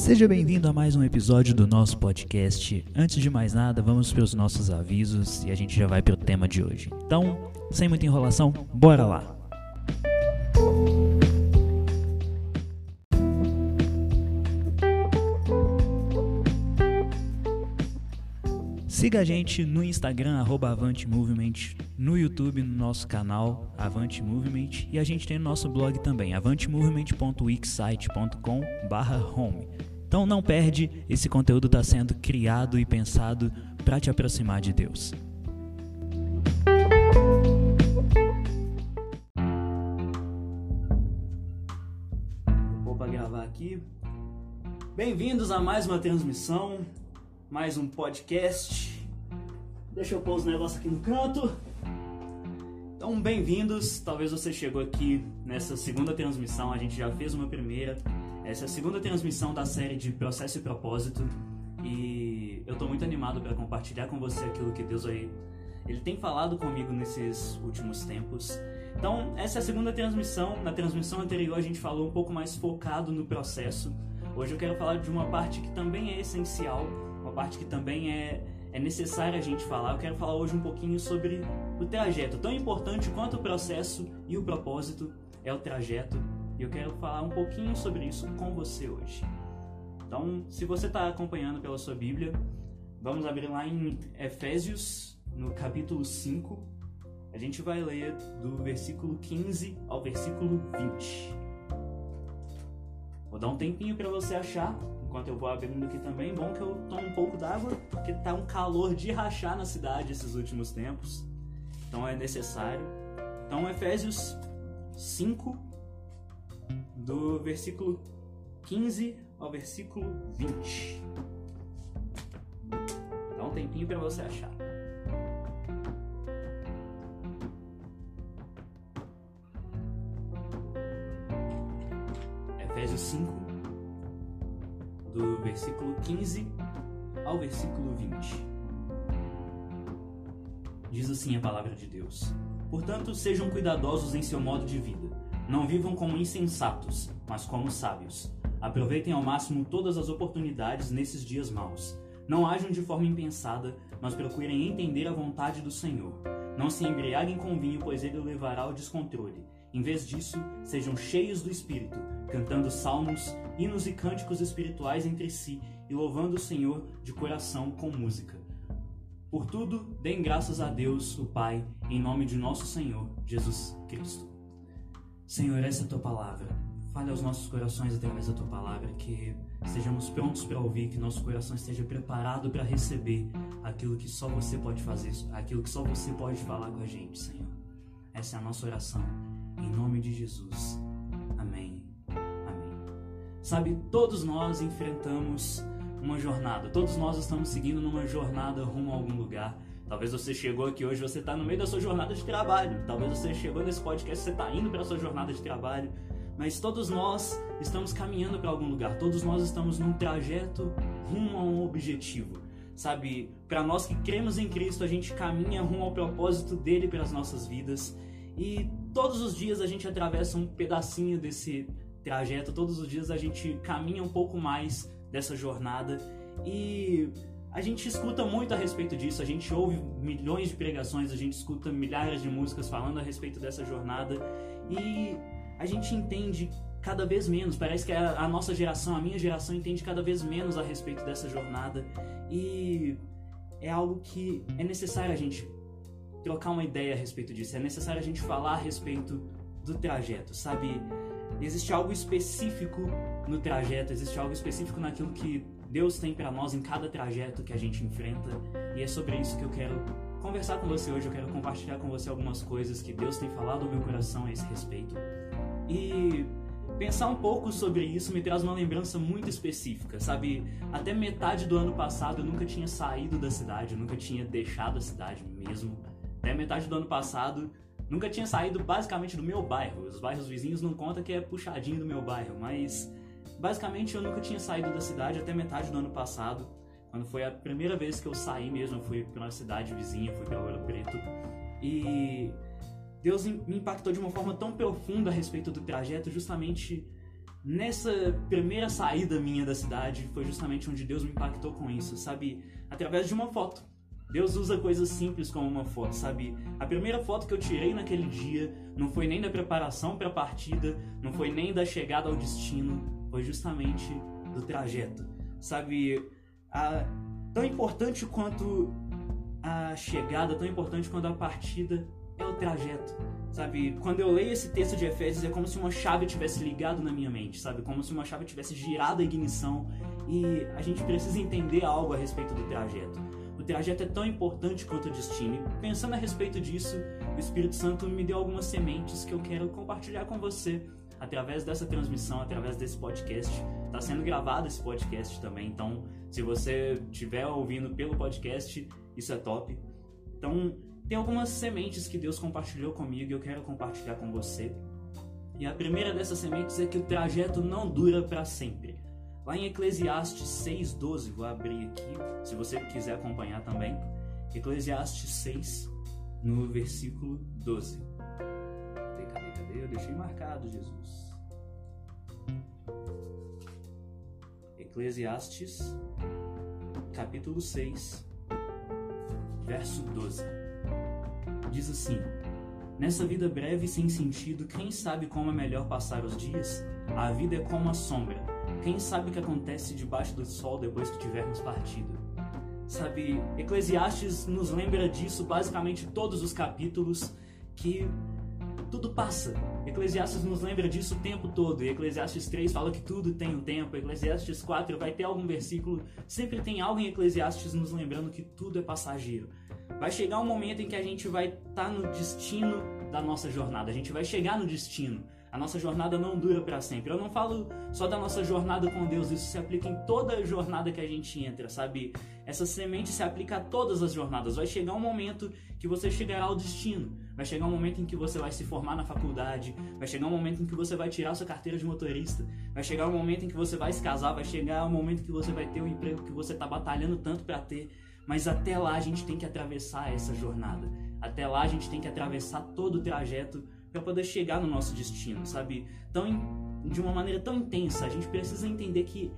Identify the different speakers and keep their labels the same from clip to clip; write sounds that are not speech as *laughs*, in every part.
Speaker 1: Seja bem-vindo a mais um episódio do nosso podcast. Antes de mais nada, vamos para os nossos avisos e a gente já vai para o tema de hoje. Então, sem muita enrolação, bora lá! Siga a gente no Instagram, arroba Avante Movement, no YouTube, no nosso canal Avante Movement e a gente tem no nosso blog também, avantemovement.wixsite.com home. Então não perde, esse conteúdo está sendo criado e pensado para te aproximar de Deus. Vou para gravar aqui. Bem-vindos a mais uma transmissão mais um podcast. Deixa eu pôr os negócios aqui no canto. Então, bem-vindos. Talvez você chegou aqui nessa segunda transmissão, a gente já fez uma primeira. Essa é a segunda transmissão da série de Processo e Propósito. E eu estou muito animado para compartilhar com você aquilo que Deus aí ele tem falado comigo nesses últimos tempos. Então, essa é a segunda transmissão. Na transmissão anterior a gente falou um pouco mais focado no processo. Hoje eu quero falar de uma parte que também é essencial, uma parte que também é, é necessária a gente falar. Eu quero falar hoje um pouquinho sobre o trajeto. Tão importante quanto o processo e o propósito é o trajeto. E eu quero falar um pouquinho sobre isso com você hoje. Então, se você está acompanhando pela sua Bíblia, vamos abrir lá em Efésios, no capítulo 5. A gente vai ler do versículo 15 ao versículo 20. Vou dar um tempinho para você achar, enquanto eu vou abrindo aqui também. Bom que eu tomo um pouco d'água, porque tá um calor de rachar na cidade esses últimos tempos. Então é necessário. Então Efésios 5 do versículo 15 ao versículo 20. Dá um tempinho para você achar. Efésios 5 do versículo 15 ao versículo 20. Diz assim a palavra de Deus: Portanto, sejam cuidadosos em seu modo de vida. Não vivam como insensatos, mas como sábios. Aproveitem ao máximo todas as oportunidades nesses dias maus. Não ajam de forma impensada, mas procurem entender a vontade do Senhor. Não se embriaguem com vinho, pois ele o levará ao descontrole. Em vez disso, sejam cheios do Espírito, cantando salmos, hinos e cânticos espirituais entre si e louvando o Senhor de coração com música. Por tudo, deem graças a Deus, o Pai, em nome de nosso Senhor Jesus Cristo. Senhor, essa é a tua palavra. Fale aos nossos corações através da tua palavra, que estejamos prontos para ouvir, que nosso coração esteja preparado para receber aquilo que só você pode fazer, aquilo que só você pode falar com a gente, Senhor. Essa é a nossa oração em nome de Jesus. Amém. Amém. Sabe, todos nós enfrentamos uma jornada. Todos nós estamos seguindo numa jornada rumo a algum lugar. Talvez você chegou aqui hoje, você está no meio da sua jornada de trabalho. Talvez você chegou nesse podcast, você está indo para sua jornada de trabalho. Mas todos nós estamos caminhando para algum lugar. Todos nós estamos num trajeto rumo a um objetivo. Sabe, para nós que cremos em Cristo, a gente caminha rumo ao propósito dele para as nossas vidas. E todos os dias a gente atravessa um pedacinho desse trajeto, todos os dias a gente caminha um pouco mais dessa jornada e a gente escuta muito a respeito disso, a gente ouve milhões de pregações, a gente escuta milhares de músicas falando a respeito dessa jornada e a gente entende cada vez menos. Parece que a, nossa geração, a minha geração, entende cada vez menos a respeito dessa jornada e é algo que é necessário a gente trocar uma ideia a respeito disso. É necessário a gente falar a respeito do trajeto, sabe? Existe algo específico no trajeto, existe algo específico naquilo que Deus tem para nós em cada trajeto que a gente enfrenta, e é sobre isso que eu quero conversar com você hoje. Eu quero compartilhar com você algumas coisas que Deus tem falado ao meu coração a esse respeito. E pensar um pouco sobre isso me traz uma lembrança muito específica, sabe? Até metade do ano passado eu nunca tinha saído da cidade, eu nunca tinha deixado a cidade mesmo até metade do ano passado, nunca tinha saído basicamente do meu bairro. Os bairros vizinhos não conta que é puxadinho do meu bairro, mas basicamente eu nunca tinha saído da cidade até metade do ano passado, quando foi a primeira vez que eu saí mesmo, eu fui para uma cidade vizinha, fui para Ouro Preto. E Deus me impactou de uma forma tão profunda a respeito do trajeto, justamente nessa primeira saída minha da cidade foi justamente onde Deus me impactou com isso, sabe? Através de uma foto. Deus usa coisas simples como uma foto, sabe? A primeira foto que eu tirei naquele dia não foi nem da preparação para a partida, não foi nem da chegada ao destino, foi justamente do trajeto, sabe? A, tão importante quanto a chegada, tão importante quanto a partida é o trajeto, sabe? Quando eu leio esse texto de Efésios é como se uma chave tivesse ligado na minha mente, sabe? Como se uma chave tivesse girado a ignição e a gente precisa entender algo a respeito do trajeto. O trajeto é tão importante quanto o destino. E pensando a respeito disso, o Espírito Santo me deu algumas sementes que eu quero compartilhar com você através dessa transmissão, através desse podcast. Está sendo gravado esse podcast também, então se você estiver ouvindo pelo podcast, isso é top. Então, tem algumas sementes que Deus compartilhou comigo e eu quero compartilhar com você. E a primeira dessas sementes é que o trajeto não dura para sempre. Lá em Eclesiastes 6,12, vou abrir aqui, se você quiser acompanhar também. Eclesiastes 6, no versículo 12. Eu deixei marcado, Jesus. Eclesiastes, capítulo 6, verso 12. Diz assim: Nessa vida breve e sem sentido, quem sabe como é melhor passar os dias? A vida é como a sombra quem sabe o que acontece debaixo do sol depois que tivermos partido? Sabe, Eclesiastes nos lembra disso basicamente todos os capítulos que tudo passa. Eclesiastes nos lembra disso o tempo todo. E Eclesiastes 3 fala que tudo tem um tempo. Eclesiastes 4 vai ter algum versículo. Sempre tem algo em Eclesiastes nos lembrando que tudo é passageiro. Vai chegar um momento em que a gente vai estar tá no destino da nossa jornada. A gente vai chegar no destino. A nossa jornada não dura para sempre. Eu não falo só da nossa jornada com Deus, isso se aplica em toda a jornada que a gente entra, sabe? Essa semente se aplica a todas as jornadas. Vai chegar um momento que você chegará ao destino. Vai chegar um momento em que você vai se formar na faculdade. Vai chegar um momento em que você vai tirar sua carteira de motorista. Vai chegar um momento em que você vai se casar. Vai chegar um momento que você vai ter o emprego que você está batalhando tanto para ter. Mas até lá a gente tem que atravessar essa jornada. Até lá a gente tem que atravessar todo o trajeto para poder chegar no nosso destino, sabe? Tão de uma maneira tão intensa. A gente precisa entender que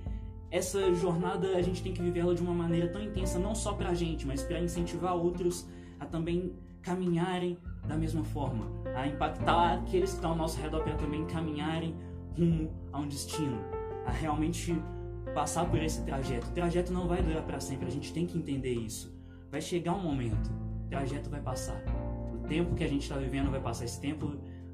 Speaker 1: essa jornada a gente tem que vivê-la de uma maneira tão intensa, não só para a gente, mas para incentivar outros a também caminharem da mesma forma, a impactar aqueles que estão ao nosso redor para também caminharem rumo a um destino, a realmente passar por esse trajeto. O trajeto não vai durar para sempre, a gente tem que entender isso. Vai chegar um momento, o trajeto vai passar tempo que a gente está vivendo vai passar, esse tempo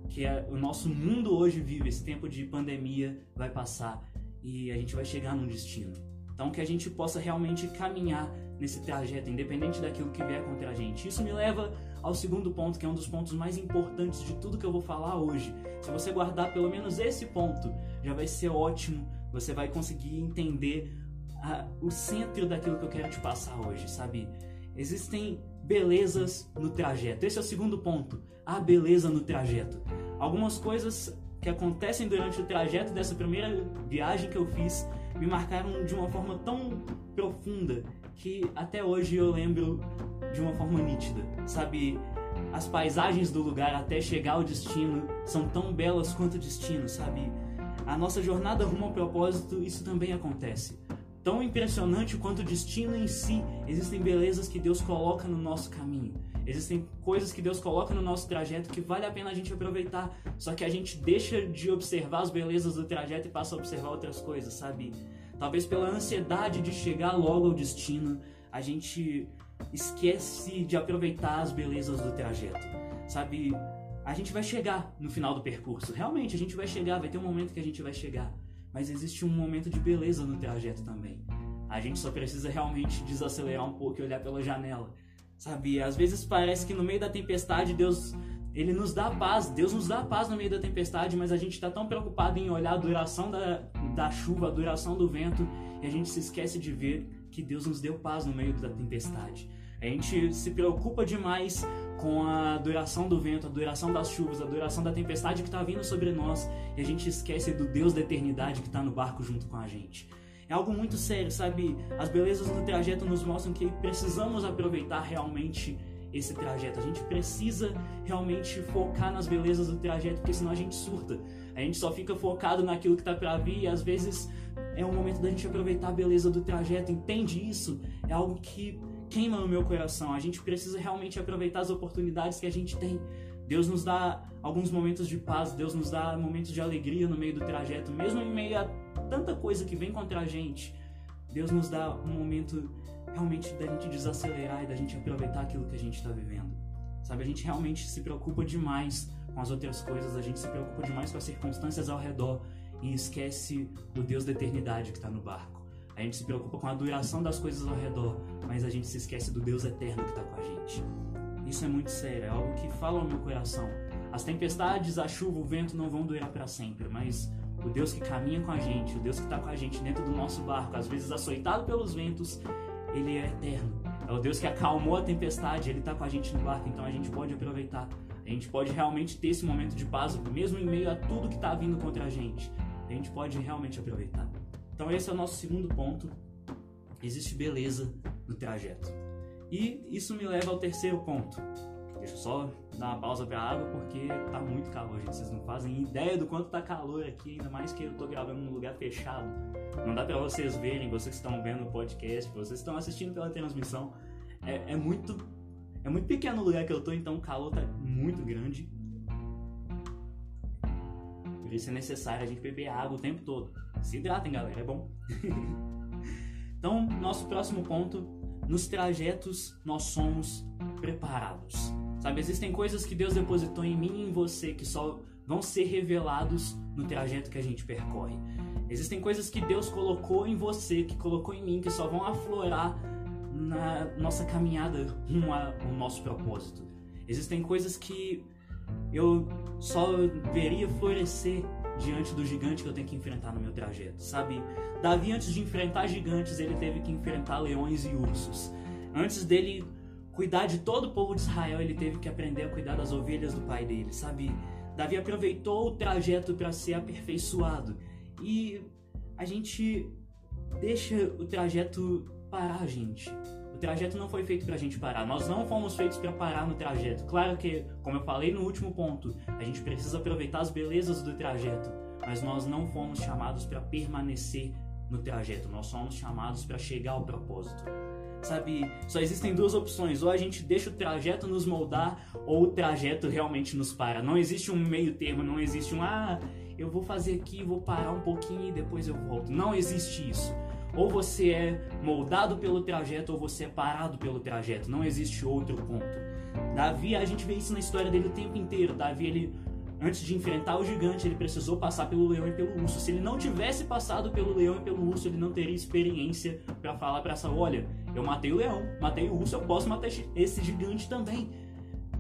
Speaker 1: que é, o nosso mundo hoje vive, esse tempo de pandemia vai passar e a gente vai chegar num destino. Então que a gente possa realmente caminhar nesse trajeto, independente daquilo que vier contra a gente. Isso me leva ao segundo ponto, que é um dos pontos mais importantes de tudo que eu vou falar hoje. Se você guardar pelo menos esse ponto, já vai ser ótimo. Você vai conseguir entender a, o centro daquilo que eu quero te passar hoje, sabe? Existem belezas no trajeto. Esse é o segundo ponto, a beleza no trajeto. Algumas coisas que acontecem durante o trajeto dessa primeira viagem que eu fiz me marcaram de uma forma tão profunda que até hoje eu lembro de uma forma nítida. Sabe, as paisagens do lugar até chegar ao destino são tão belas quanto o destino, sabe? A nossa jornada rumo ao propósito, isso também acontece tão impressionante quanto o destino em si, existem belezas que Deus coloca no nosso caminho. Existem coisas que Deus coloca no nosso trajeto que vale a pena a gente aproveitar. Só que a gente deixa de observar as belezas do trajeto e passa a observar outras coisas, sabe? Talvez pela ansiedade de chegar logo ao destino, a gente esquece de aproveitar as belezas do trajeto. Sabe? A gente vai chegar no final do percurso. Realmente, a gente vai chegar, vai ter um momento que a gente vai chegar mas existe um momento de beleza no trajeto também. A gente só precisa realmente desacelerar um pouco e olhar pela janela. Sabe, às vezes parece que no meio da tempestade Deus ele nos dá paz, Deus nos dá paz no meio da tempestade, mas a gente está tão preocupado em olhar a duração da, da chuva, a duração do vento, e a gente se esquece de ver que Deus nos deu paz no meio da tempestade. A gente se preocupa demais com a duração do vento, a duração das chuvas, a duração da tempestade que está vindo sobre nós e a gente esquece do Deus da eternidade que está no barco junto com a gente. É algo muito sério, sabe? As belezas do trajeto nos mostram que precisamos aproveitar realmente esse trajeto. A gente precisa realmente focar nas belezas do trajeto, porque senão a gente surta. A gente só fica focado naquilo que está para vir e às vezes é o momento da gente aproveitar a beleza do trajeto. Entende isso? É algo que queima no meu coração. A gente precisa realmente aproveitar as oportunidades que a gente tem. Deus nos dá alguns momentos de paz, Deus nos dá momentos de alegria no meio do trajeto, mesmo em meio a tanta coisa que vem contra a gente. Deus nos dá um momento realmente da gente desacelerar e da gente aproveitar aquilo que a gente está vivendo. Sabe, a gente realmente se preocupa demais com as outras coisas, a gente se preocupa demais com as circunstâncias ao redor e esquece o Deus da eternidade que está no barco. A gente se preocupa com a duração das coisas ao redor, mas a gente se esquece do Deus eterno que está com a gente. Isso é muito sério, é algo que fala ao meu coração. As tempestades, a chuva, o vento não vão durar para sempre, mas o Deus que caminha com a gente, o Deus que está com a gente dentro do nosso barco, às vezes açoitado pelos ventos, ele é eterno. É o Deus que acalmou a tempestade, ele está com a gente no barco, então a gente pode aproveitar. A gente pode realmente ter esse momento de paz, mesmo em meio a tudo que está vindo contra a gente. A gente pode realmente aproveitar. Então esse é o nosso segundo ponto. Existe beleza no trajeto. E isso me leva ao terceiro ponto. Deixa eu só dar uma pausa para água porque tá muito calor, gente. Vocês não fazem ideia do quanto tá calor aqui, ainda mais que eu tô gravando num lugar fechado. Não dá para vocês verem, vocês estão vendo o podcast, vocês estão assistindo pela transmissão. É, é, muito é muito pequeno o lugar que eu tô, então o calor tá muito grande. Por isso é necessário a gente beber água o tempo todo. Se hidratem, galera, é bom. *laughs* então, nosso próximo ponto, nos trajetos nós somos preparados. Sabe, existem coisas que Deus depositou em mim e em você que só vão ser revelados no trajeto que a gente percorre. Existem coisas que Deus colocou em você, que colocou em mim, que só vão aflorar na nossa caminhada rumo ao nosso propósito. Existem coisas que eu só veria florescer diante do gigante que eu tenho que enfrentar no meu trajeto, sabe? Davi, antes de enfrentar gigantes, ele teve que enfrentar leões e ursos. Antes dele cuidar de todo o povo de Israel, ele teve que aprender a cuidar das ovelhas do pai dele, sabe? Davi aproveitou o trajeto para ser aperfeiçoado. E a gente deixa o trajeto parar, gente. Trajeto não foi feito para a gente parar. Nós não fomos feitos para parar no trajeto. Claro que, como eu falei no último ponto, a gente precisa aproveitar as belezas do trajeto, mas nós não fomos chamados para permanecer no trajeto. Nós somos chamados para chegar ao propósito. Sabe, só existem duas opções: ou a gente deixa o trajeto nos moldar, ou o trajeto realmente nos para. Não existe um meio termo, não existe um ah, eu vou fazer aqui, vou parar um pouquinho e depois eu volto. Não existe isso. Ou você é moldado pelo trajeto ou você é parado pelo trajeto. Não existe outro ponto. Davi, a gente vê isso na história dele o tempo inteiro. Davi, ele antes de enfrentar o gigante, ele precisou passar pelo leão e pelo urso. Se ele não tivesse passado pelo leão e pelo urso, ele não teria experiência para falar para essa, olha, eu matei o leão, matei o urso, eu posso matar esse gigante também.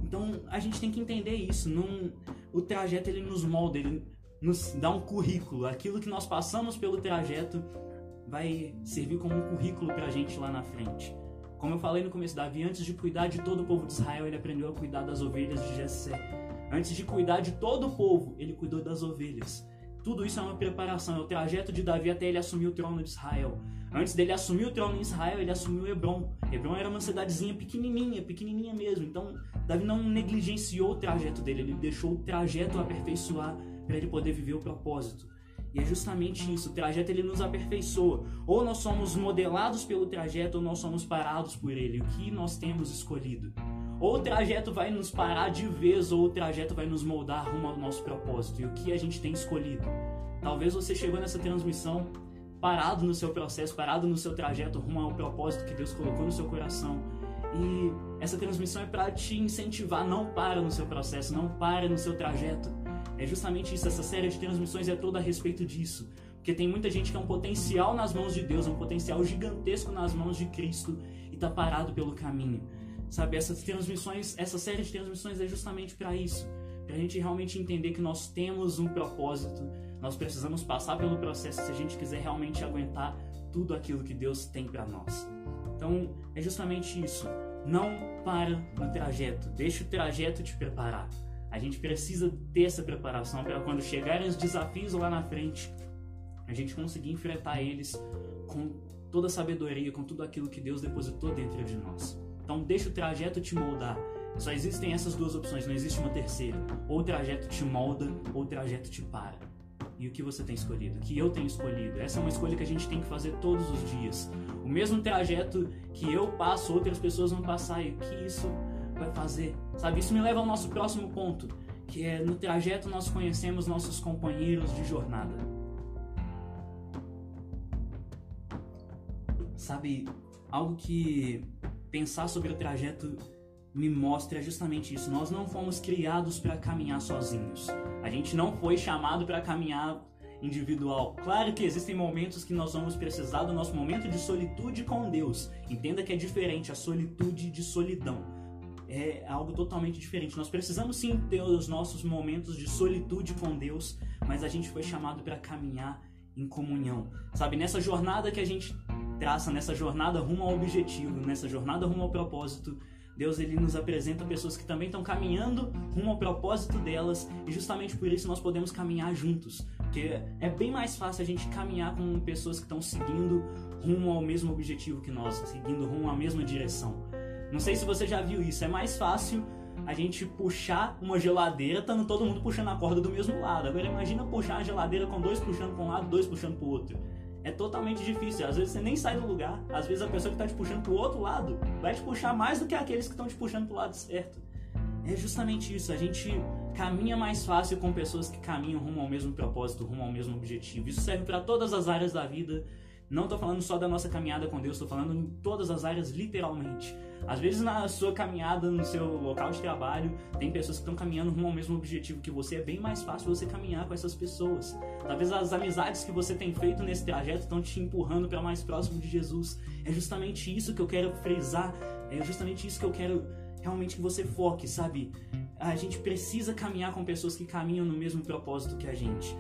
Speaker 1: Então, a gente tem que entender isso. Não, o trajeto ele nos molda, ele nos dá um currículo. Aquilo que nós passamos pelo trajeto vai servir como um currículo para a gente lá na frente. Como eu falei no começo, Davi, antes de cuidar de todo o povo de Israel, ele aprendeu a cuidar das ovelhas de Jessé. Antes de cuidar de todo o povo, ele cuidou das ovelhas. Tudo isso é uma preparação, é o trajeto de Davi até ele assumir o trono de Israel. Antes dele assumir o trono em Israel, ele assumiu Hebron. Hebron era uma cidadezinha pequenininha, pequenininha mesmo. Então, Davi não negligenciou o trajeto dele, ele deixou o trajeto aperfeiçoar para ele poder viver o propósito. E é justamente isso, o trajeto ele nos aperfeiçoa. Ou nós somos modelados pelo trajeto, ou nós somos parados por ele. O que nós temos escolhido? Ou o trajeto vai nos parar de vez, ou o trajeto vai nos moldar rumo ao nosso propósito. E o que a gente tem escolhido? Talvez você chegou nessa transmissão parado no seu processo, parado no seu trajeto rumo ao propósito que Deus colocou no seu coração. E essa transmissão é para te incentivar, não para no seu processo, não para no seu trajeto. É justamente isso, essa série de transmissões é toda a respeito disso. Porque tem muita gente que é um potencial nas mãos de Deus, um potencial gigantesco nas mãos de Cristo e está parado pelo caminho. Sabe, essas transmissões, essa série de transmissões é justamente para isso. Para a gente realmente entender que nós temos um propósito, nós precisamos passar pelo processo se a gente quiser realmente aguentar tudo aquilo que Deus tem para nós. Então, é justamente isso. Não para no trajeto, deixa o trajeto te preparar. A gente precisa ter essa preparação para quando chegarem os desafios lá na frente, a gente conseguir enfrentar eles com toda a sabedoria, com tudo aquilo que Deus depositou dentro de nós. Então deixa o trajeto te moldar. Só existem essas duas opções, não existe uma terceira. Ou o trajeto te molda, ou o trajeto te para. E o que você tem escolhido? O que eu tenho escolhido? Essa é uma escolha que a gente tem que fazer todos os dias. O mesmo trajeto que eu passo, outras pessoas vão passar. E o que isso vai fazer? Sabe? Isso me leva ao nosso próximo ponto, que é no trajeto nós conhecemos nossos companheiros de jornada. Sabe, algo que pensar sobre o trajeto me mostra justamente isso. Nós não fomos criados para caminhar sozinhos. A gente não foi chamado para caminhar individual. Claro que existem momentos que nós vamos precisar do nosso momento de solitude com Deus. Entenda que é diferente a solitude de solidão. É algo totalmente diferente. Nós precisamos sim ter os nossos momentos de solitude com Deus, mas a gente foi chamado para caminhar em comunhão. Sabe, nessa jornada que a gente traça, nessa jornada rumo ao objetivo, nessa jornada rumo ao propósito, Deus ele nos apresenta pessoas que também estão caminhando rumo ao propósito delas e justamente por isso nós podemos caminhar juntos. Porque é bem mais fácil a gente caminhar com pessoas que estão seguindo rumo ao mesmo objetivo que nós, seguindo rumo à mesma direção. Não sei se você já viu isso, é mais fácil a gente puxar uma geladeira estando todo mundo puxando a corda do mesmo lado. Agora imagina puxar a geladeira com dois puxando para um lado, dois puxando para o outro é totalmente difícil. Às vezes você nem sai do lugar. Às vezes a pessoa que está te puxando pro outro lado vai te puxar mais do que aqueles que estão te puxando pro lado certo. É justamente isso. A gente caminha mais fácil com pessoas que caminham rumo ao mesmo propósito, rumo ao mesmo objetivo. Isso serve para todas as áreas da vida. Não estou falando só da nossa caminhada com Deus, estou falando em todas as áreas, literalmente. Às vezes na sua caminhada, no seu local de trabalho, tem pessoas que estão caminhando rumo ao mesmo objetivo que você. É bem mais fácil você caminhar com essas pessoas. Talvez as amizades que você tem feito nesse trajeto estão te empurrando para mais próximo de Jesus. É justamente isso que eu quero frisar. É justamente isso que eu quero realmente que você foque, sabe? A gente precisa caminhar com pessoas que caminham no mesmo propósito que a gente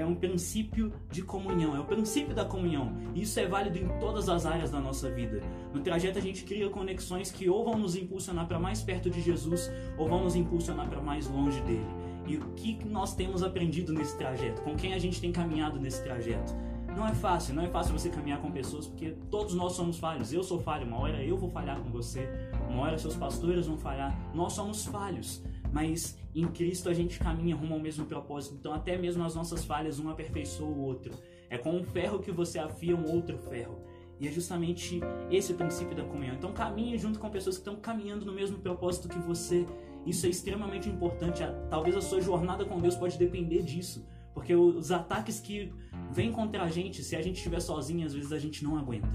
Speaker 1: é um princípio de comunhão, é o princípio da comunhão. Isso é válido em todas as áreas da nossa vida. No trajeto a gente cria conexões que ou vão nos impulsionar para mais perto de Jesus ou vão nos impulsionar para mais longe dele. E o que nós temos aprendido nesse trajeto? Com quem a gente tem caminhado nesse trajeto? Não é fácil, não é fácil você caminhar com pessoas porque todos nós somos falhos. Eu sou falho, uma hora eu vou falhar com você, uma hora seus pastores vão falhar. Nós somos falhos mas em Cristo a gente caminha rumo ao mesmo propósito. Então, até mesmo as nossas falhas, um aperfeiçoa o outro. É com um ferro que você afia um outro ferro. E é justamente esse o princípio da comunhão. Então, caminhe junto com pessoas que estão caminhando no mesmo propósito que você. Isso é extremamente importante. Talvez a sua jornada com Deus pode depender disso. Porque os ataques que vêm contra a gente, se a gente estiver sozinho, às vezes a gente não aguenta.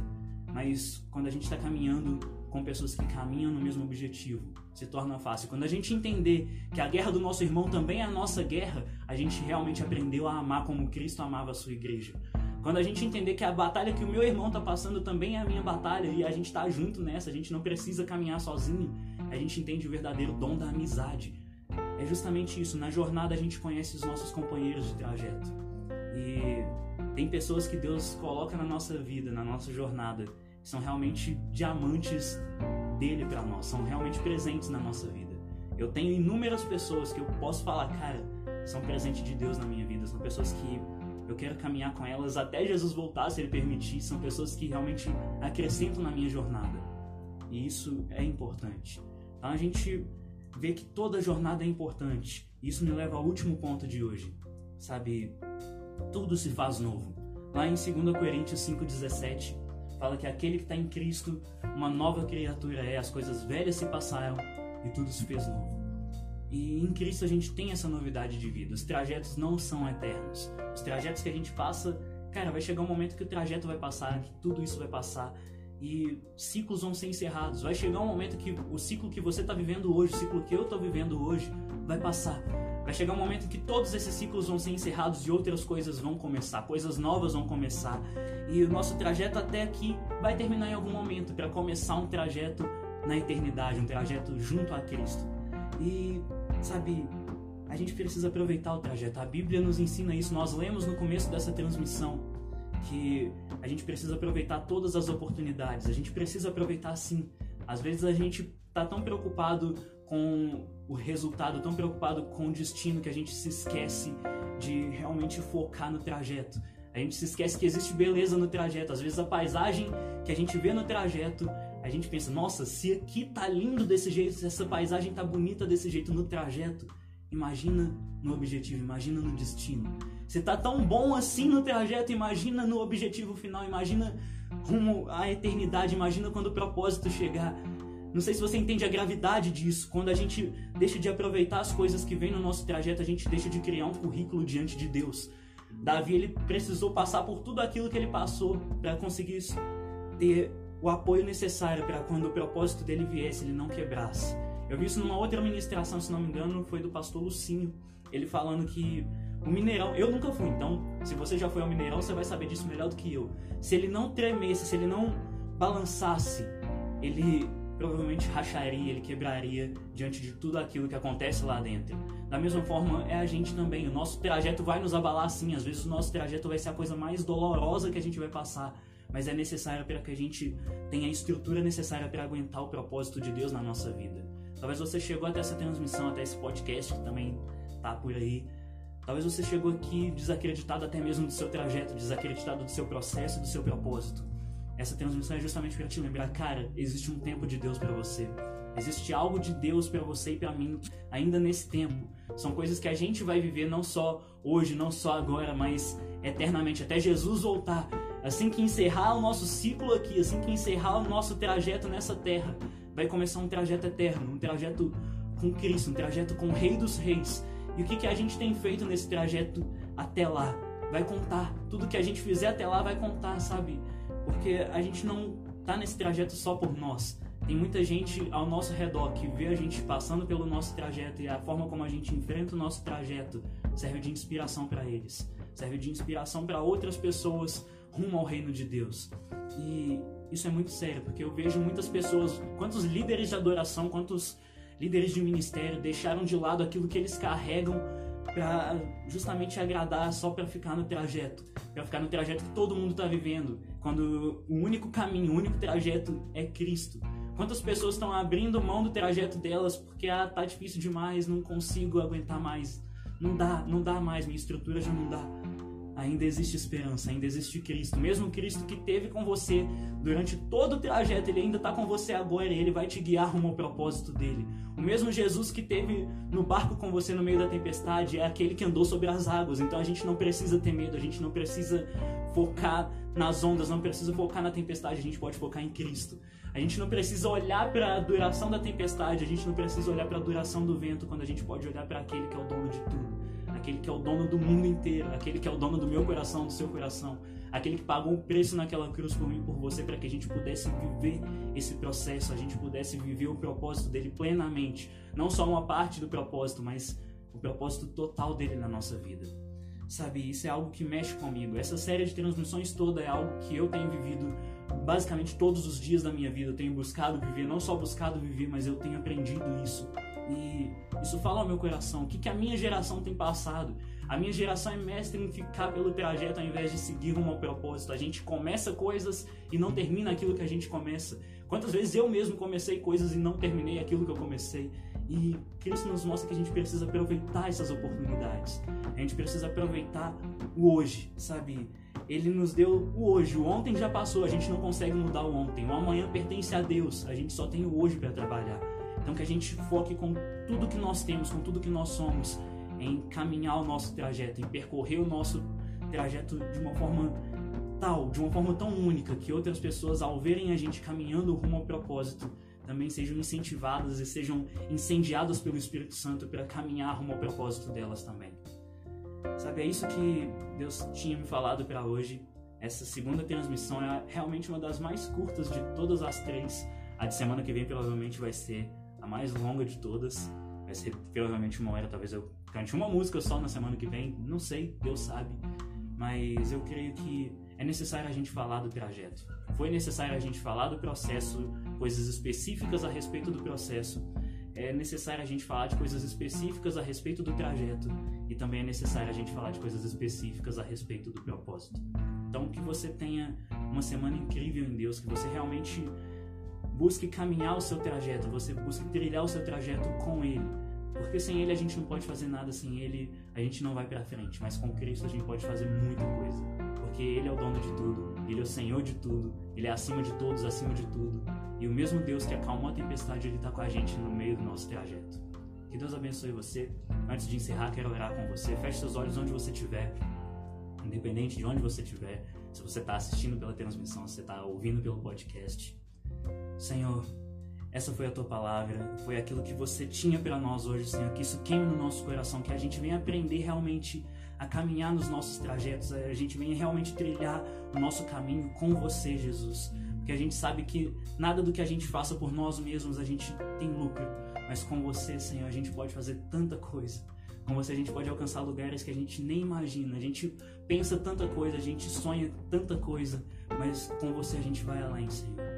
Speaker 1: Mas quando a gente está caminhando com pessoas que caminham no mesmo objetivo, se torna fácil. Quando a gente entender que a guerra do nosso irmão também é a nossa guerra, a gente realmente aprendeu a amar como Cristo amava a sua igreja. Quando a gente entender que a batalha que o meu irmão está passando também é a minha batalha e a gente está junto nessa, a gente não precisa caminhar sozinho, a gente entende o verdadeiro dom da amizade. É justamente isso, na jornada a gente conhece os nossos companheiros de trajeto. E tem pessoas que Deus coloca na nossa vida, na nossa jornada, são realmente diamantes dele para nós, são realmente presentes na nossa vida. Eu tenho inúmeras pessoas que eu posso falar, cara, são presentes de Deus na minha vida, são pessoas que eu quero caminhar com elas até Jesus voltar, se ele permitir, são pessoas que realmente acrescentam na minha jornada. E isso é importante. Então a gente vê que toda jornada é importante. Isso me leva ao último ponto de hoje. Sabe, tudo se faz novo. Lá em 2 Coríntios 5,17, fala que aquele que está em Cristo, uma nova criatura é, as coisas velhas se passaram e tudo se fez novo. E em Cristo a gente tem essa novidade de vida. Os trajetos não são eternos. Os trajetos que a gente passa, cara, vai chegar um momento que o trajeto vai passar, que tudo isso vai passar e ciclos vão ser encerrados. Vai chegar um momento que o ciclo que você está vivendo hoje, o ciclo que eu estou vivendo hoje, vai passar. Vai chegar um momento que todos esses ciclos vão ser encerrados e outras coisas vão começar, coisas novas vão começar. E o nosso trajeto até aqui vai terminar em algum momento para começar um trajeto na eternidade, um trajeto junto a Cristo. E, sabe, a gente precisa aproveitar o trajeto. A Bíblia nos ensina isso. Nós lemos no começo dessa transmissão que a gente precisa aproveitar todas as oportunidades. A gente precisa aproveitar sim. Às vezes a gente está tão preocupado com o resultado, tão preocupado com o destino que a gente se esquece de realmente focar no trajeto. A gente se esquece que existe beleza no trajeto. Às vezes a paisagem que a gente vê no trajeto, a gente pensa, nossa, se aqui tá lindo desse jeito, se essa paisagem tá bonita desse jeito no trajeto, imagina no objetivo, imagina no destino. Se tá tão bom assim no trajeto, imagina no objetivo final, imagina rumo à eternidade, imagina quando o propósito chegar. Não sei se você entende a gravidade disso. Quando a gente deixa de aproveitar as coisas que vêm no nosso trajeto, a gente deixa de criar um currículo diante de Deus. Davi ele precisou passar por tudo aquilo que ele passou para conseguir ter o apoio necessário para quando o propósito dele viesse, ele não quebrasse. Eu vi isso numa outra ministração, se não me engano, foi do pastor Lucinho, ele falando que o Mineirão, eu nunca fui, então se você já foi ao Mineirão, você vai saber disso melhor do que eu. Se ele não tremesse, se ele não balançasse, ele provavelmente racharia, ele quebraria diante de tudo aquilo que acontece lá dentro. Da mesma forma, é a gente também. O nosso trajeto vai nos abalar sim. Às vezes o nosso trajeto vai ser a coisa mais dolorosa que a gente vai passar. Mas é necessário para que a gente tenha a estrutura necessária para aguentar o propósito de Deus na nossa vida. Talvez você chegou até essa transmissão, até esse podcast que também tá por aí. Talvez você chegou aqui desacreditado até mesmo do seu trajeto, desacreditado do seu processo, do seu propósito. Essa transmissão é justamente para te lembrar, cara, existe um tempo de Deus para você. Existe algo de Deus para você e para mim ainda nesse tempo. São coisas que a gente vai viver não só hoje, não só agora, mas eternamente, até Jesus voltar. Assim que encerrar o nosso ciclo aqui, assim que encerrar o nosso trajeto nessa terra, vai começar um trajeto eterno, um trajeto com Cristo, um trajeto com o Rei dos Reis. E o que, que a gente tem feito nesse trajeto até lá? Vai contar. Tudo que a gente fizer até lá vai contar, sabe? Porque a gente não tá nesse trajeto só por nós. Tem muita gente ao nosso redor que vê a gente passando pelo nosso trajeto e a forma como a gente enfrenta o nosso trajeto serve de inspiração para eles, serve de inspiração para outras pessoas rumo ao reino de Deus. E isso é muito sério, porque eu vejo muitas pessoas, quantos líderes de adoração, quantos líderes de ministério deixaram de lado aquilo que eles carregam para justamente agradar só para ficar no trajeto, para ficar no trajeto que todo mundo está vivendo, quando o único caminho, o único trajeto é Cristo. Quantas pessoas estão abrindo mão do trajeto delas porque ah, tá difícil demais, não consigo aguentar mais, não dá, não dá mais, minha estrutura já não dá ainda existe esperança, ainda existe Cristo. Mesmo Cristo que teve com você durante todo o trajeto, ele ainda está com você agora e ele vai te guiar rumo ao propósito dele. O mesmo Jesus que teve no barco com você no meio da tempestade é aquele que andou sobre as águas. Então a gente não precisa ter medo, a gente não precisa focar nas ondas, não precisa focar na tempestade, a gente pode focar em Cristo. A gente não precisa olhar para a duração da tempestade, a gente não precisa olhar para a duração do vento, quando a gente pode olhar para aquele que é o dono de tudo aquele que é o dono do mundo inteiro, aquele que é o dono do meu coração, do seu coração, aquele que pagou um preço naquela cruz por mim por você para que a gente pudesse viver esse processo, a gente pudesse viver o propósito dele plenamente, não só uma parte do propósito, mas o propósito total dele na nossa vida. Sabe, isso é algo que mexe comigo. Essa série de transmissões toda é algo que eu tenho vivido basicamente todos os dias da minha vida. Eu tenho buscado viver, não só buscado viver, mas eu tenho aprendido isso e isso fala ao meu coração. O que, que a minha geração tem passado? A minha geração é mestre em ficar pelo trajeto ao invés de seguir rumo ao propósito. A gente começa coisas e não termina aquilo que a gente começa. Quantas vezes eu mesmo comecei coisas e não terminei aquilo que eu comecei? E Cristo nos mostra que a gente precisa aproveitar essas oportunidades. A gente precisa aproveitar o hoje, sabe? Ele nos deu o hoje. O ontem já passou, a gente não consegue mudar o ontem. O amanhã pertence a Deus. A gente só tem o hoje para trabalhar. Então que a gente foque com tudo que nós temos, com tudo que nós somos, em caminhar o nosso trajeto, em percorrer o nosso trajeto de uma forma tal, de uma forma tão única, que outras pessoas, ao verem a gente caminhando rumo ao propósito, também sejam incentivadas e sejam incendiadas pelo Espírito Santo para caminhar rumo ao propósito delas também. Sabe, é isso que Deus tinha me falado para hoje. Essa segunda transmissão é realmente uma das mais curtas de todas as três. A de semana que vem provavelmente vai ser mais longa de todas. Vai ser provavelmente uma hora, talvez eu cante uma música só na semana que vem, não sei, Deus sabe. Mas eu creio que é necessário a gente falar do trajeto. Foi necessário a gente falar do processo, coisas específicas a respeito do processo. É necessário a gente falar de coisas específicas a respeito do trajeto. E também é necessário a gente falar de coisas específicas a respeito do propósito. Então, que você tenha uma semana incrível em Deus, que você realmente Busque caminhar o seu trajeto, você busque trilhar o seu trajeto com Ele. Porque sem Ele a gente não pode fazer nada, sem Ele a gente não vai para frente. Mas com Cristo a gente pode fazer muita coisa. Porque Ele é o dono de tudo, Ele é o Senhor de tudo, Ele é acima de todos, acima de tudo. E o mesmo Deus que acalmou a tempestade, Ele está com a gente no meio do nosso trajeto. Que Deus abençoe você. Antes de encerrar, quero orar com você. Feche seus olhos onde você estiver, independente de onde você estiver. Se você está assistindo pela transmissão, se você está ouvindo pelo podcast. Senhor, essa foi a tua palavra, foi aquilo que você tinha para nós hoje, Senhor. Que isso queime no nosso coração, que a gente venha aprender realmente a caminhar nos nossos trajetos, a gente venha realmente trilhar o nosso caminho com você, Jesus. Porque a gente sabe que nada do que a gente faça por nós mesmos a gente tem lucro, mas com você, Senhor, a gente pode fazer tanta coisa. Com você a gente pode alcançar lugares que a gente nem imagina. A gente pensa tanta coisa, a gente sonha tanta coisa, mas com você a gente vai além, Senhor.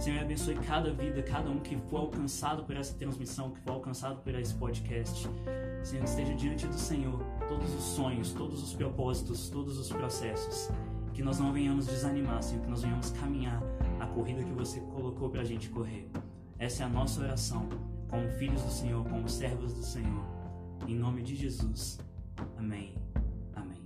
Speaker 1: Senhor, abençoe cada vida, cada um que for alcançado por essa transmissão, que for alcançado por esse podcast. Senhor, esteja diante do Senhor todos os sonhos, todos os propósitos, todos os processos. Que nós não venhamos desanimar, Senhor, que nós venhamos caminhar a corrida que você colocou para a gente correr. Essa é a nossa oração, como filhos do Senhor, como servos do Senhor. Em nome de Jesus. Amém. Amém.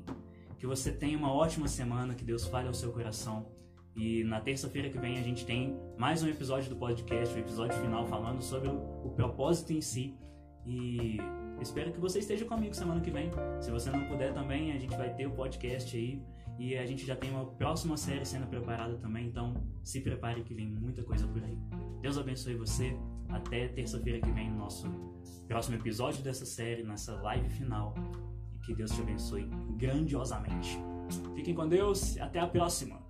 Speaker 1: Que você tenha uma ótima semana, que Deus fale ao seu coração. E na terça-feira que vem a gente tem mais um episódio do podcast, o episódio final falando sobre o, propósito em si. E espero que você esteja comigo semana que vem. Se você não puder também, a gente vai ter o podcast aí. E a gente já tem uma próxima série sendo preparada também, então se prepare que vem muita coisa por aí. Deus abençoe você. Até terça-feira que vem, no nosso próximo episódio dessa série, nessa live final. E que Deus te abençoe grandiosamente. Fiquem com Deus até a próxima.